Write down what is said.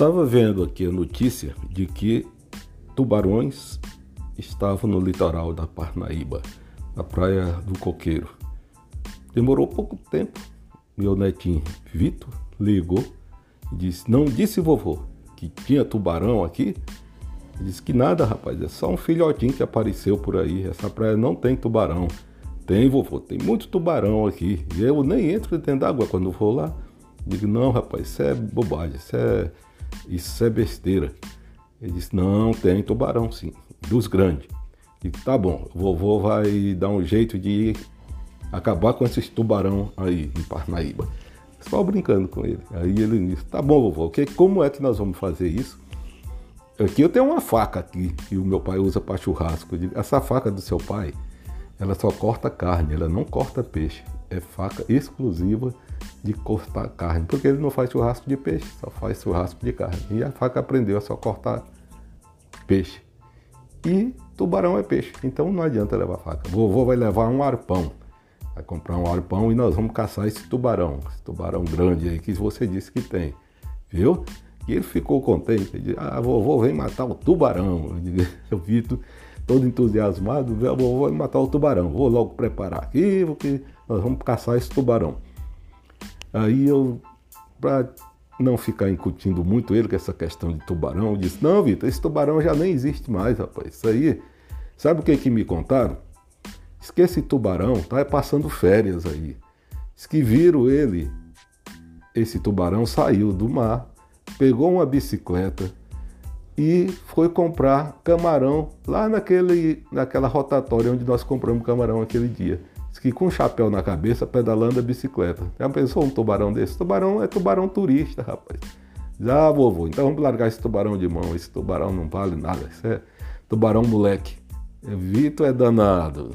Estava vendo aqui a notícia de que tubarões estavam no litoral da Parnaíba, na praia do Coqueiro. Demorou pouco tempo. Meu netinho Vitor ligou e disse: Não disse vovô que tinha tubarão aqui? Ele disse que nada, rapaz, é só um filhotinho que apareceu por aí. Essa praia não tem tubarão. Tem, vovô, tem muito tubarão aqui. E eu nem entro dentro d'água quando vou lá. Digo, não, rapaz, isso é bobagem, isso é, isso é besteira. Ele disse, não, tem tubarão sim, dos grandes. Digo, tá bom, vovô vai dar um jeito de acabar com esses tubarão aí em Parnaíba. Só brincando com ele. Aí ele disse, tá bom, vovô, que, como é que nós vamos fazer isso? Aqui eu tenho uma faca aqui que o meu pai usa para churrasco. Essa faca do seu pai, ela só corta carne, ela não corta peixe. É faca exclusiva de cortar carne, porque ele não faz churrasco de peixe, só faz churrasco de carne. E a faca aprendeu a só cortar peixe. E tubarão é peixe, então não adianta levar faca. Vovô vai levar um arpão, vai comprar um arpão e nós vamos caçar esse tubarão, esse tubarão grande aí que você disse que tem, viu? E ele ficou contente, ele disse, ah, vovô vem matar o tubarão. Eu vi todo entusiasmado, vai matar o tubarão, vou logo preparar aqui, porque nós vamos caçar esse tubarão. Aí eu, para não ficar incutindo muito ele com essa questão de tubarão, disse, não, Vitor, esse tubarão já nem existe mais, rapaz. Isso aí, sabe o que que me contaram? Diz que esse tubarão tá passando férias aí. Diz que viram ele, esse tubarão saiu do mar, pegou uma bicicleta e foi comprar camarão lá naquele, naquela rotatória onde nós compramos camarão aquele dia que com um chapéu na cabeça pedalando a bicicleta. Já pensou um tubarão desse? Tubarão é tubarão turista, rapaz. Já, vovô, então vamos largar esse tubarão de mão. Esse tubarão não vale nada. Isso é tubarão moleque. Vitor é danado.